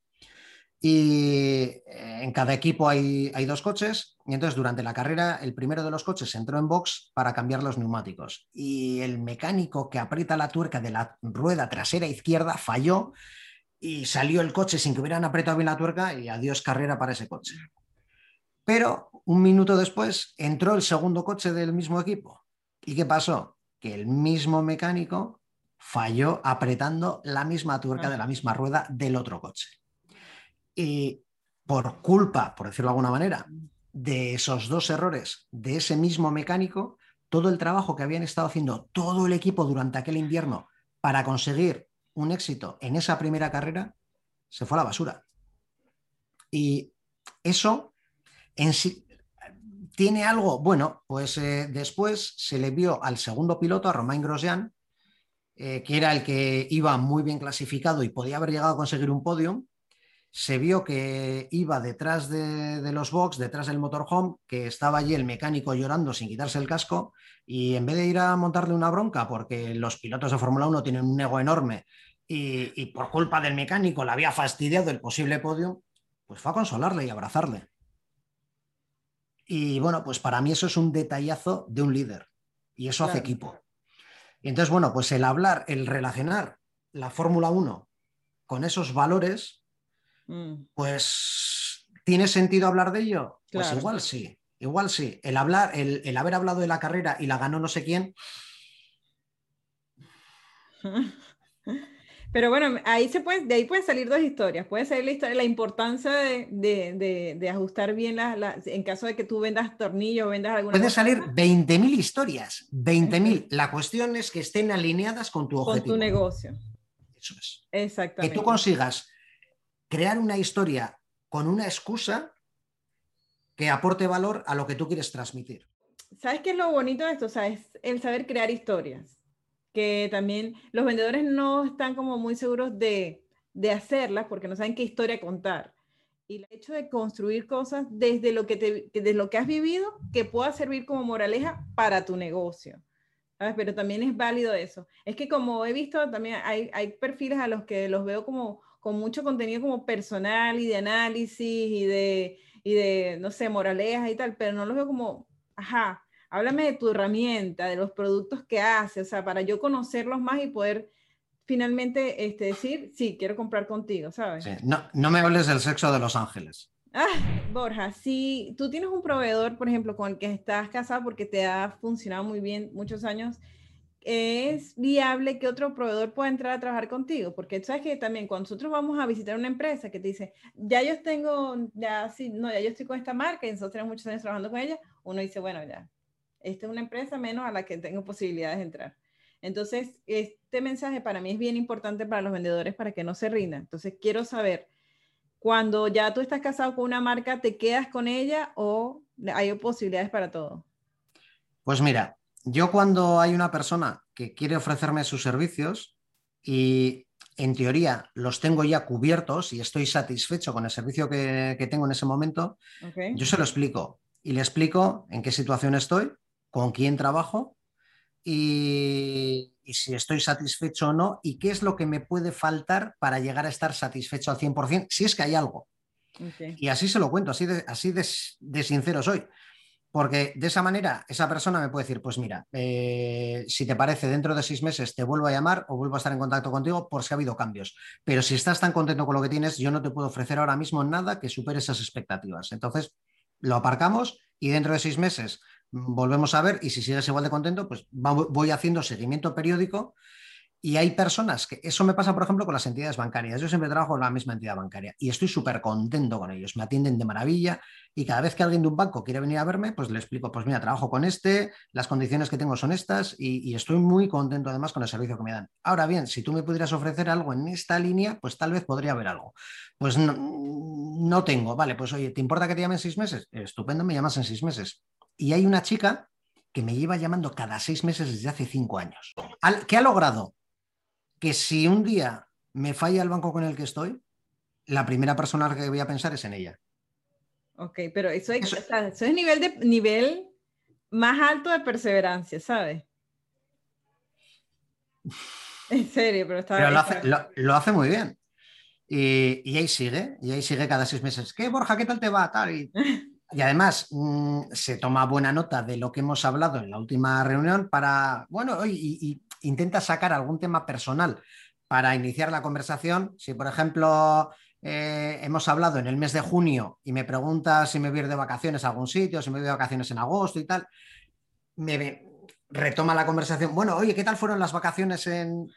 Y eh, en cada equipo hay, hay, dos coches y entonces durante la carrera el primero de los coches entró en box para cambiar los neumáticos y el mecánico que aprieta la tuerca de la rueda trasera izquierda falló y salió el coche sin que hubieran apretado bien la tuerca y adiós carrera para ese coche. Pero un minuto después entró el segundo coche del mismo equipo. ¿Y qué pasó? que el mismo mecánico falló apretando la misma tuerca de la misma rueda del otro coche. Y por culpa, por decirlo de alguna manera, de esos dos errores de ese mismo mecánico, todo el trabajo que habían estado haciendo todo el equipo durante aquel invierno para conseguir un éxito en esa primera carrera se fue a la basura. Y eso en sí, ¿Tiene algo? Bueno, pues eh, después se le vio al segundo piloto, a Romain Grosjean, eh, que era el que iba muy bien clasificado y podía haber llegado a conseguir un podio. Se vio que iba detrás de, los box, detrás del motorhome, que estaba allí el mecánico llorando sin quitarse el casco, y en vez de ir a montarle una bronca, porque los pilotos de Fórmula 1 tienen un ego enorme y, y por culpa del mecánico le había fastidiado el posible podio, pues fue a consolarle y abrazarle. Y bueno, pues para mí eso es un detallazo de un líder y eso hace equipo. Y entonces, bueno, pues el hablar, el relacionar la Fórmula 1 con esos valores, mm. pues ¿tiene sentido hablar de ello? Pues igual sí, igual sí. El hablar, el, el haber hablado de la carrera y la ganó no sé quién. Pero bueno, ahí se puede, de ahí pueden salir dos historias. Puede salir la historia, la importancia de, ajustar bien las, en caso de que tú vendas tornillos, vendas alguna Pueden salir 20.000 historias, 20.000. La cuestión es que estén alineadas con tu objetivo. Con tu negocio. Eso es. Exactamente. Que tú consigas crear una historia con una excusa que aporte valor a lo que tú quieres transmitir. ¿Sabes qué es lo bonito de esto? O sea, es el saber crear historias que también los vendedores no están como muy seguros de, de hacerlas porque no saben qué historia contar. Y el hecho de construir cosas desde lo que, te, desde lo que has vivido que pueda servir como moraleja para tu negocio. ¿sabes? Pero también es válido eso. Es que como he visto, también hay, hay perfiles a los que los veo como con mucho contenido como personal y de análisis y de, y de no sé, moralejas y tal, pero no los veo como, ajá, háblame de tu herramienta, de los productos que haces, o sea, para yo conocerlos más y poder finalmente este, decir, sí, quiero comprar contigo, ¿sabes? No, no me hables del sexo de los ángeles. Ah, Borja, si tú tienes un proveedor, por ejemplo, con el que estás casado porque te ha funcionado muy bien muchos años, ¿es viable que otro proveedor pueda entrar a trabajar contigo? Porque sabes que también cuando nosotros vamos a visitar una empresa que te dice, ya yo tengo, ya sí, no, ya yo estoy con esta marca y nosotros tenemos muchos años trabajando con ella, uno dice, bueno, ya, esta es una empresa menos a la que tengo posibilidades de entrar. Entonces, este mensaje para mí es bien importante para los vendedores para que no se rindan. Entonces, quiero saber, cuando ya tú estás casado con una marca, ¿te quedas con ella o hay posibilidades para todo? Pues mira, yo cuando hay una persona que quiere ofrecerme sus servicios y en teoría los tengo ya cubiertos y estoy satisfecho con el servicio que, tengo en ese momento, yo se lo explico y le explico en qué situación estoy, con quién trabajo y, si estoy satisfecho o no y qué es lo que me puede faltar para llegar a estar satisfecho al 100%, si es que hay algo. Y así se lo cuento, así, de, así de, sincero soy. Porque de esa manera esa persona me puede decir, pues mira, eh, si te parece, dentro de seis meses te vuelvo a llamar o vuelvo a estar en contacto contigo por si ha habido cambios. Pero si estás tan contento con lo que tienes, yo no te puedo ofrecer ahora mismo nada que supere esas expectativas. Entonces, lo aparcamos y dentro de seis meses volvemos a ver y si sigues igual de contento, pues voy haciendo seguimiento periódico Y hay personas que, eso me pasa, por ejemplo, con las entidades bancarias. Yo siempre trabajo en la misma entidad bancaria y estoy súper contento con ellos. Me atienden de maravilla y cada vez que alguien de un banco quiere venir a verme, pues le explico, pues mira, trabajo con este, las condiciones que tengo son estas y, estoy muy contento además con el servicio que me dan. Ahora bien, si tú me pudieras ofrecer algo en esta línea, pues tal vez podría haber algo. Pues no, no tengo, vale, pues oye, ¿te importa que te llame en seis meses? Estupendo, me llamas en seis meses. Y hay una chica que me lleva llamando cada seis meses desde hace cinco años. ¿Qué ha logrado? Que si un día me falla el banco con el que estoy, la primera persona que voy a pensar es en ella. Ok, pero eso es, nivel, de, nivel más alto de perseverancia, ¿sabes? En serio, pero está... Pero lo hace, muy bien. Y, ahí sigue, y ahí sigue cada seis meses. ¿Qué, Borja, qué tal te va? Tal, y, además mm, se toma buena nota de lo que hemos hablado en la última reunión para, bueno, y, intenta sacar algún tema personal para iniciar la conversación. Si, por ejemplo, eh, hemos hablado en el mes de junio y me pregunta si me voy a ir de vacaciones a algún sitio, si me voy de vacaciones en agosto y tal, me retoma la conversación. Bueno, oye, ¿qué tal fueron las vacaciones en...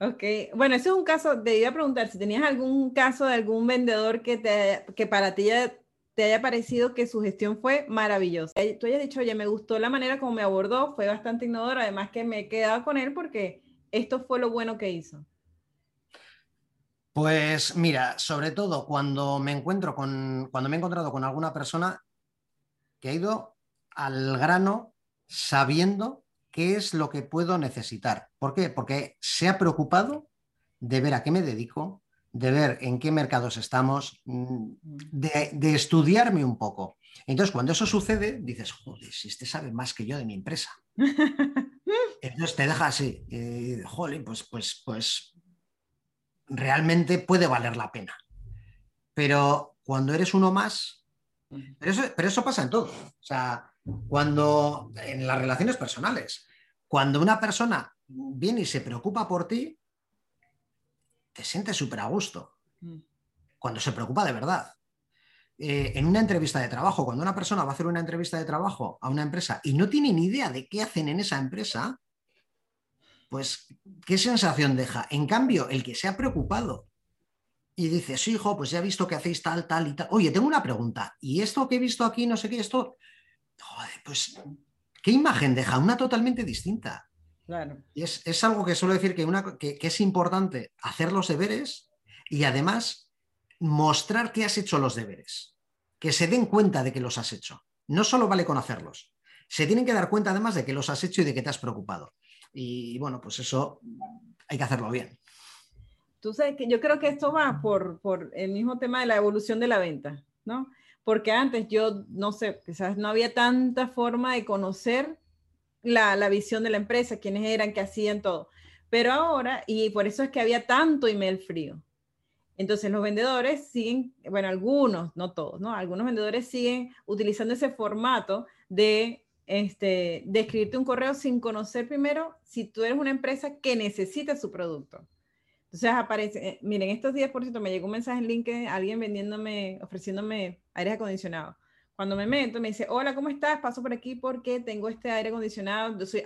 Ok, bueno, ese es un caso, te preguntar si tenías algún caso de algún vendedor que, que para ti ya te haya parecido que su gestión fue maravillosa. Tú hayas dicho, oye, me gustó la manera como me abordó, fue bastante innovador, además que me he quedado con él porque esto fue lo bueno que hizo. Pues mira, sobre todo cuando me encuentro con, cuando me he encontrado con alguna persona que ha ido al grano sabiendo qué es lo que puedo necesitar. ¿Por qué? Porque se ha preocupado de ver a qué me dedico, de ver en qué mercados estamos, mm, de, estudiarme un poco. Entonces, cuando eso sucede, dices, joder, si este sabe más que yo de mi empresa. Entonces te deja así, joder, pues, pues, pues realmente puede valer la pena. Pero cuando eres uno más, pero eso, pero eso pasa en todo. O sea, cuando en las relaciones personales, cuando una persona viene y se preocupa por ti, te sientes súper a gusto. Mm. Cuando se preocupa de verdad. Eh, en una entrevista de trabajo, cuando una persona va a hacer una entrevista de trabajo a una empresa y no tiene ni idea de qué hacen en esa empresa, pues, ¿qué sensación deja? En cambio, el que se ha preocupado y dice, sí, hijo, pues ya he visto que hacéis tal, tal y tal. Oye, tengo una pregunta. ¿Y esto que he visto aquí, no sé qué, esto? Joder, pues, ¿qué imagen deja? Una totalmente distinta. Y es, algo que suelo decir que, una, que, es importante hacer los deberes y además mostrar que has hecho los deberes, que se den cuenta de que los has hecho. No solo vale con hacerlos, se tienen que dar cuenta además de que los has hecho y de que te has preocupado. Y bueno, pues eso hay que hacerlo bien. Tú sabes que yo creo que esto va por, por el mismo tema de la evolución de la venta, ¿no? Porque antes yo, no sé, quizás no había tanta forma de conocer la, visión de la empresa, quiénes eran, qué hacían, todo. Pero ahora, y por eso es que había tanto email frío. Entonces los vendedores siguen, bueno, algunos, no todos, ¿no? Algunos vendedores siguen utilizando ese formato de, este, de escribirte un correo sin conocer primero si tú eres una empresa que necesita su producto. Entonces aparece, eh, miren, estos días, por cierto, me llegó un mensaje en LinkedIn, alguien vendiéndome, ofreciéndome aires acondicionados. Cuando me meto, me dice, hola, ¿cómo estás? Paso por aquí porque tengo este aire acondicionado, yo soy,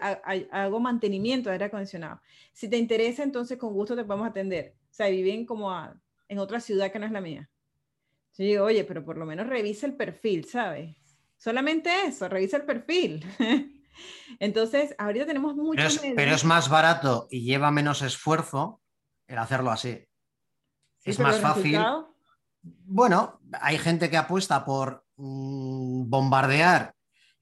hago mantenimiento de aire acondicionado. Si te interesa, entonces con gusto te podemos atender. O sea, viven como en otra ciudad que no es la mía. Yo digo, oye, pero por lo menos revisa el perfil, ¿sabes? Solamente eso, revisa el perfil. Entonces, ahorita tenemos mucho... Pero es, pero es, más barato y lleva menos esfuerzo el hacerlo así. es más fácil. Bueno, hay gente que apuesta por bombardear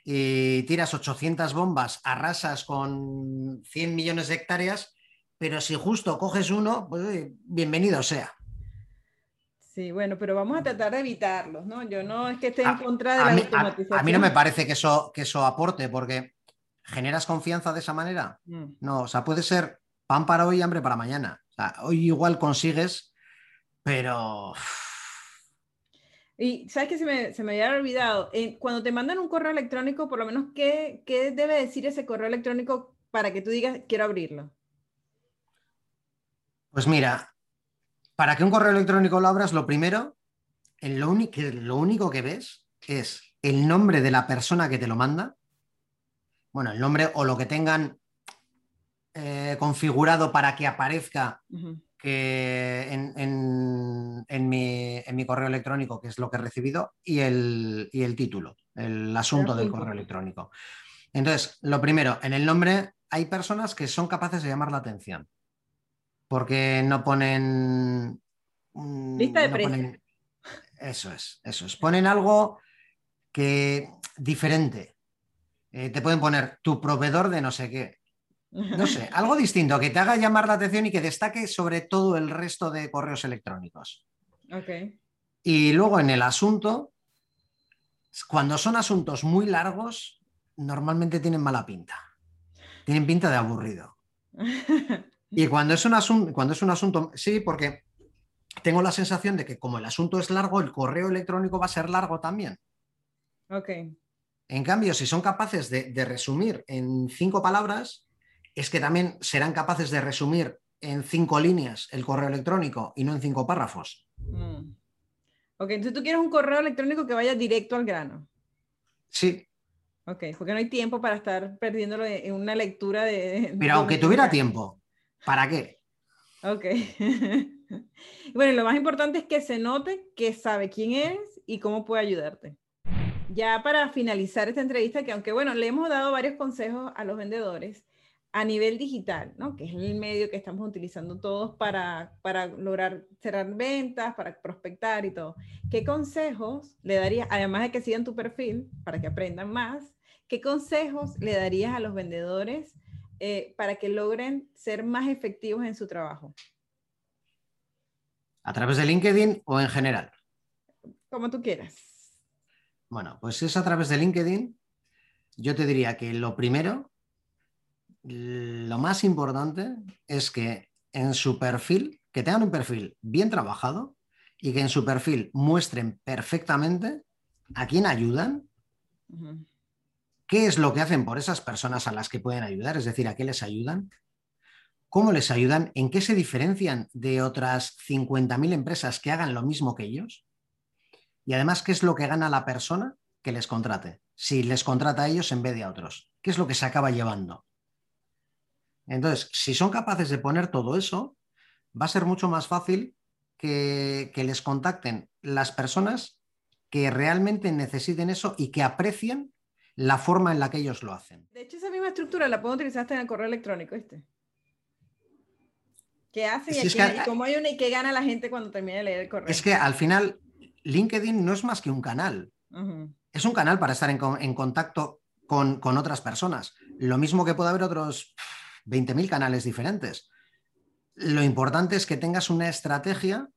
y tiras 800 bombas, arrasas con 100 millones de hectáreas, pero si justo coges uno, pues bienvenido sea. Sí, bueno, pero vamos a tratar de evitarlos, ¿no? Yo no es que esté en contra de la automatización. A, mí no me parece que eso, que eso aporte, porque generas confianza de esa manera. Mm. No, o sea, puede ser pan para hoy y hambre para mañana. hoy igual consigues, pero y sabes que se me, se me había olvidado, cuando te mandan un correo electrónico, por lo menos, ¿qué, ¿qué, debe decir ese correo electrónico para que tú digas, quiero abrirlo? Pues mira, para que un correo electrónico lo abras, lo primero, lo, lo único que ves es el nombre de la persona que te lo manda, bueno, el nombre o lo que tengan eh, configurado para que aparezca que en, mi, correo electrónico, que es lo que he recibido, y el, el título, el asunto del correo electrónico. Entonces, lo primero, en el nombre hay personas que son capaces de llamar la atención, porque no ponen... Lista de eso es, eso es. Ponen algo que diferente. Eh, te pueden poner tu proveedor de no sé qué. No sé, algo distinto, que te haga llamar la atención y que destaque sobre todo el resto de correos electrónicos. Ok. Y luego en el asunto, cuando son asuntos muy largos, normalmente tienen mala pinta. Tienen pinta de aburrido. Y cuando es un asunto, cuando es un asunto, sí, porque tengo la sensación de que como el asunto es largo, el correo electrónico va a ser largo también. Ok. En cambio, si son capaces de resumir en cinco palabras, es que también serán capaces de resumir en cinco líneas el correo electrónico y no en cinco párrafos. Mm. Ok, entonces tú quieres un correo electrónico que vaya directo al grano. Sí. Ok, porque no hay tiempo para estar perdiéndolo en una lectura de... Pero aunque tuviera tiempo, ¿para qué? Ok. bueno, lo más importante es que se note que sabe quién eres y cómo puede ayudarte. Ya para finalizar esta entrevista, que aunque bueno, le hemos dado varios consejos a los vendedores, a nivel digital, ¿no? que es el medio que estamos utilizando todos para, para lograr cerrar ventas, para prospectar y todo. ¿Qué consejos le darías, además de que sigan tu perfil, para que aprendan más, qué consejos le darías a los vendedores eh, para que logren ser más efectivos en su trabajo? ¿A través de LinkedIn o en general? Como tú quieras. Bueno, pues si es a través de LinkedIn, yo te diría que lo primero lo más importante es que en su perfil, que tengan un perfil bien trabajado y que en su perfil muestren perfectamente a quién ayudan, qué es lo que hacen por esas personas a las que pueden ayudar, es decir, a qué les ayudan, cómo les ayudan, en qué se diferencian de otras 50.000 empresas que hagan lo mismo que ellos y además qué es lo que gana la persona que les contrate, si les contrata a ellos en vez de a otros, qué es lo que se acaba llevando. Entonces, si son capaces de poner todo eso, va a ser mucho más fácil que, les contacten las personas que realmente necesiten eso y que aprecien la forma en la que ellos lo hacen. De hecho, esa misma estructura la puedo utilizar hasta en el correo electrónico, ¿viste? ¿Qué hace y, cómo hay una y qué gana la gente cuando termina de leer el correo? Es que al final LinkedIn no es más que un canal. Es un canal para estar en, contacto con, con, otras personas. Lo mismo que puede haber otros 20.000 canales diferentes. Lo importante es que tengas una estrategia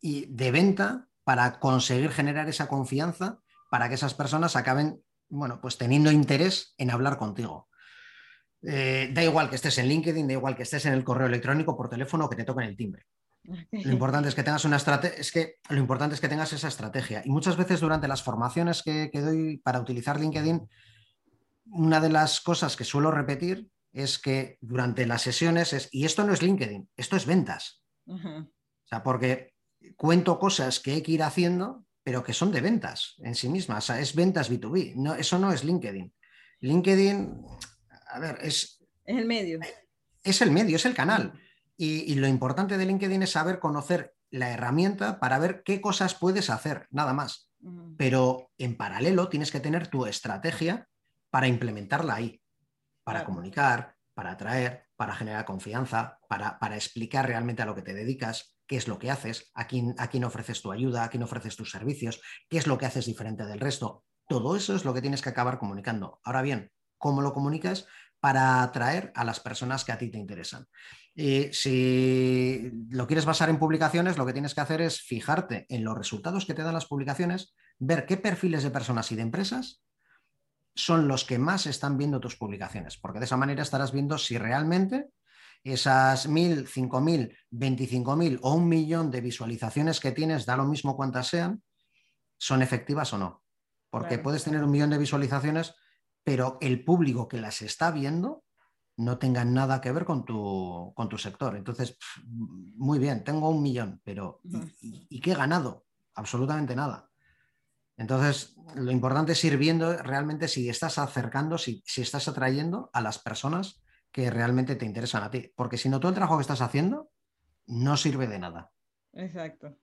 de venta para conseguir generar esa confianza para que esas personas acaben, bueno, pues teniendo interés en hablar contigo. Eh, da igual que estés en LinkedIn, da igual que estés en el correo electrónico, por teléfono o que te toquen el timbre. Lo importante es que tengas una es que lo importante es que tengas esa estrategia. Y muchas veces durante las formaciones que, que doy para utilizar LinkedIn, una de las cosas que suelo repetir es que durante las sesiones es, y esto no es LinkedIn, esto es ventas. O sea, porque cuento cosas que hay que ir haciendo, pero que son de ventas en sí mismas. O sea, es ventas B2B. No, eso no es LinkedIn. LinkedIn, a ver, es... Es el medio. Es el medio, es el canal. Y, lo importante de LinkedIn es saber conocer la herramienta para ver qué cosas puedes hacer, nada más. Pero en paralelo tienes que tener tu estrategia para implementarla ahí para comunicar, para atraer, para generar confianza, para, explicar realmente a lo que te dedicas, qué es lo que haces, a quién, a quién ofreces tu ayuda, a quién ofreces tus servicios, qué es lo que haces diferente del resto. Todo eso es lo que tienes que acabar comunicando. Ahora bien, ¿cómo lo comunicas? Para atraer a las personas que a ti te interesan. Y si lo quieres basar en publicaciones, lo que tienes que hacer es fijarte en los resultados que te dan las publicaciones, ver qué perfiles de personas y de empresas son los que más están viendo tus publicaciones, porque de esa manera estarás viendo si realmente esas mil, cinco mil, veinticinco mil o un millón de visualizaciones que tienes, da lo mismo cuantas sean, son efectivas o no. Porque puedes tener un millón de visualizaciones, pero el público que las está viendo no tenga nada que ver con tu, con tu sector. Entonces, muy bien, tengo un millón, pero ¿y qué he ganado? Absolutamente nada. Entonces, lo importante es ir viendo realmente si estás acercando, si, estás atrayendo a las personas que realmente te interesan a ti. Porque si no, todo el trabajo que estás haciendo no sirve de nada. Exacto.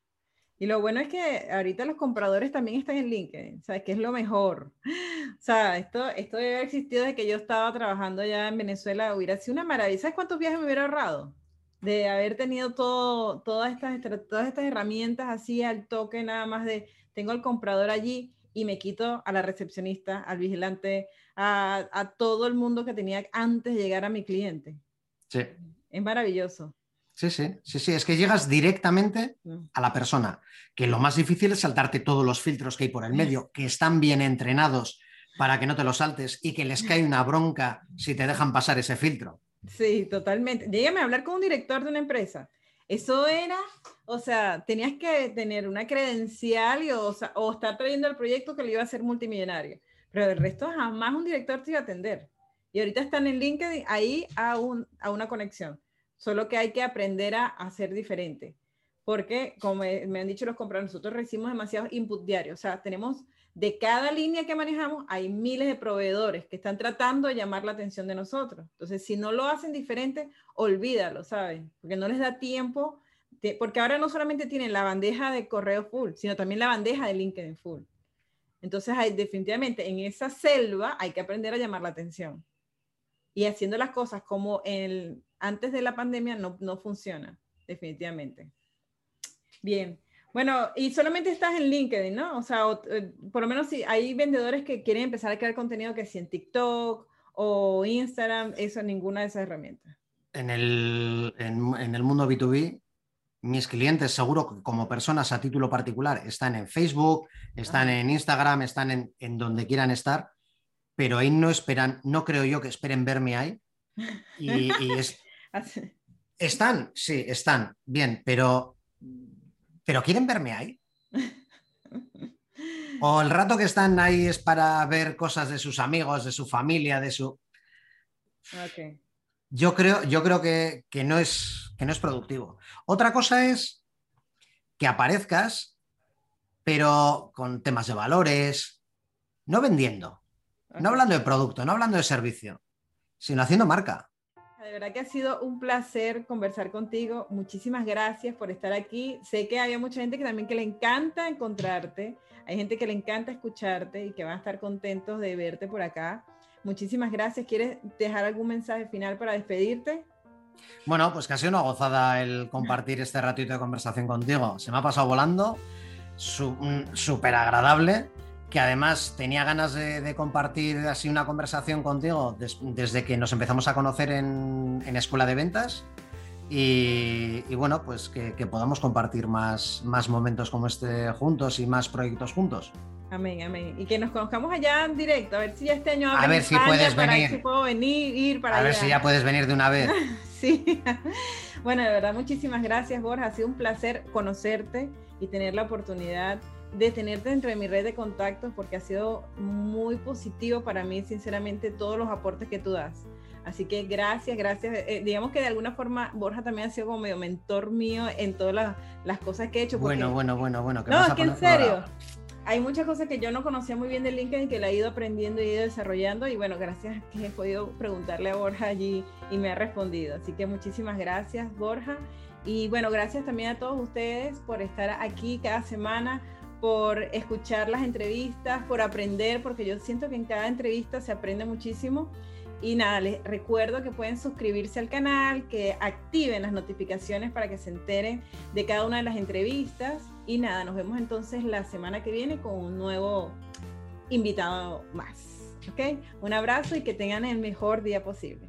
Y lo bueno es que ahorita los compradores también están en LinkedIn, ¿sabes? Que es lo mejor. O sea, esto, esto debe haber existido desde que yo estaba trabajando allá en Venezuela, hubiera sido una maravilla. ¿Sabes cuántos viajes me hubiera ahorrado? De haber tenido todo, todas, estas, todas estas herramientas así al toque, nada más de, tengo al comprador allí y me quito a la recepcionista, al vigilante, a, a todo el mundo que tenía antes de llegar a mi cliente. Sí. Es maravilloso. Sí, sí, sí, sí, es que llegas directamente a la persona, que lo más difícil es saltarte todos los filtros que hay por el medio, que están bien entrenados para que no te los saltes y que les cae una bronca si te dejan pasar ese filtro. Sí, totalmente. Llégueme a hablar con un director de una empresa. Eso era, o sea, tenías que tener una credencial o, o estar trayendo el proyecto que le iba a hacer multimillonario. Pero el resto jamás un director te iba a atender. Y ahorita están en LinkedIn ahí a, un, a una conexión solo que hay que aprender a hacer diferente. Porque, como me han dicho los compradores, nosotros recibimos demasiados input diarios. O sea, tenemos de cada línea que manejamos, hay miles de proveedores que están tratando de llamar la atención de nosotros. Entonces, si no lo hacen diferente, olvídalo, ¿sabes? Porque no les da tiempo, porque ahora no solamente tienen la bandeja de correo full, sino también la bandeja de LinkedIn full. Entonces, hay, definitivamente en esa selva hay que aprender a llamar la atención. Y haciendo las cosas como el, antes de la pandemia no, no funciona, definitivamente. Bien. Bueno, y solamente estás en LinkedIn, ¿no? O sea, eh, por lo menos si hay vendedores que quieren empezar a crear contenido que si en TikTok o Instagram, eso ninguna de esas herramientas. En el, en, el mundo B2B, mis clientes, seguro que como personas a título particular, están en Facebook, están en Instagram, están en, en, donde quieran estar, pero ahí no esperan, no creo yo que esperen verme ahí. Y, y es, Están, sí, están, bien, pero, pero ¿quieren verme ahí? ¿O el rato que están ahí es para ver cosas de sus amigos, de su familia, de su... Yo creo, yo creo que, no es, que no es productivo. Otra cosa es que aparezcas, pero con temas de valores, no vendiendo, no hablando de producto, no hablando de servicio, sino haciendo marca. De verdad que ha sido un placer conversar contigo. Muchísimas gracias por estar aquí. Sé que había mucha gente que también que le encanta encontrarte. Hay gente que le encanta escucharte y que van a estar contentos de verte por acá. Muchísimas gracias. ¿Quieres dejar algún mensaje final para despedirte? Bueno, pues que ha sido una gozada el compartir este ratito de conversación contigo. Se me ha pasado volando, súper agradable que además tenía ganas de, compartir así una conversación contigo desde que nos empezamos a conocer en, Escuela de Ventas. Y, bueno, pues que, podamos compartir más, más momentos como este juntos y más proyectos juntos. Amén, amén. Y que nos conozcamos allá en directo, a ver si este año a ver si puedes venir. si puedo venir, ir para A ver si ya puedes venir de una vez. sí. Bueno, de verdad, muchísimas gracias, Borja. Ha sido un placer conocerte y tener la oportunidad de tenerte dentro de mi red de contactos porque ha sido muy positivo para mí, sinceramente, todos los aportes que tú das. Así que gracias, gracias. Eh, digamos que de alguna forma Borja también ha sido como medio mentor mío en todas las, cosas que he hecho. bueno, bueno, bueno, bueno. no, es que en serio. Hay muchas cosas que yo no conocía muy bien de LinkedIn que la he ido aprendiendo y he ido desarrollando y bueno, gracias que he podido preguntarle a Borja allí y me ha respondido. Así que muchísimas gracias Borja y bueno, gracias también a todos ustedes por estar aquí cada semana por escuchar las entrevistas, por aprender, porque yo siento que en cada entrevista se aprende muchísimo. Y nada, les recuerdo que pueden suscribirse al canal, que activen las notificaciones para que se enteren de cada una de las entrevistas. Y nada, nos vemos entonces la semana que viene con un nuevo invitado más. ¿Ok? Un abrazo y que tengan el mejor día posible.